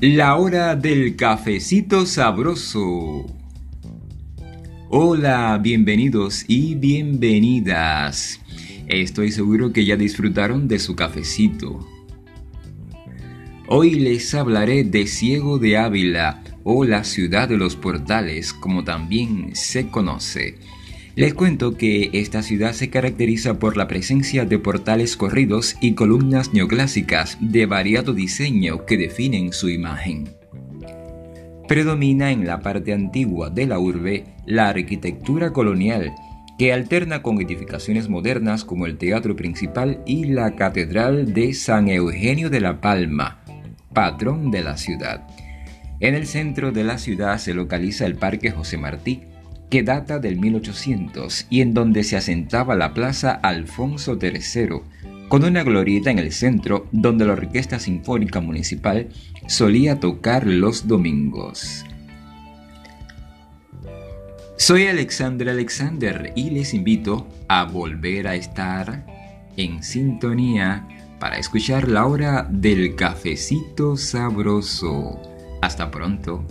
La hora del cafecito sabroso. Hola, bienvenidos y bienvenidas. Estoy seguro que ya disfrutaron de su cafecito. Hoy les hablaré de Ciego de Ávila o la ciudad de los portales, como también se conoce. Les cuento que esta ciudad se caracteriza por la presencia de portales corridos y columnas neoclásicas de variado diseño que definen su imagen. Predomina en la parte antigua de la urbe la arquitectura colonial, que alterna con edificaciones modernas como el teatro principal y la Catedral de San Eugenio de la Palma, patrón de la ciudad. En el centro de la ciudad se localiza el Parque José Martí, que data del 1800 y en donde se asentaba la Plaza Alfonso III, con una glorieta en el centro donde la Orquesta Sinfónica Municipal solía tocar los domingos. Soy Alexander Alexander y les invito a volver a estar en sintonía para escuchar la hora del cafecito sabroso. Hasta pronto.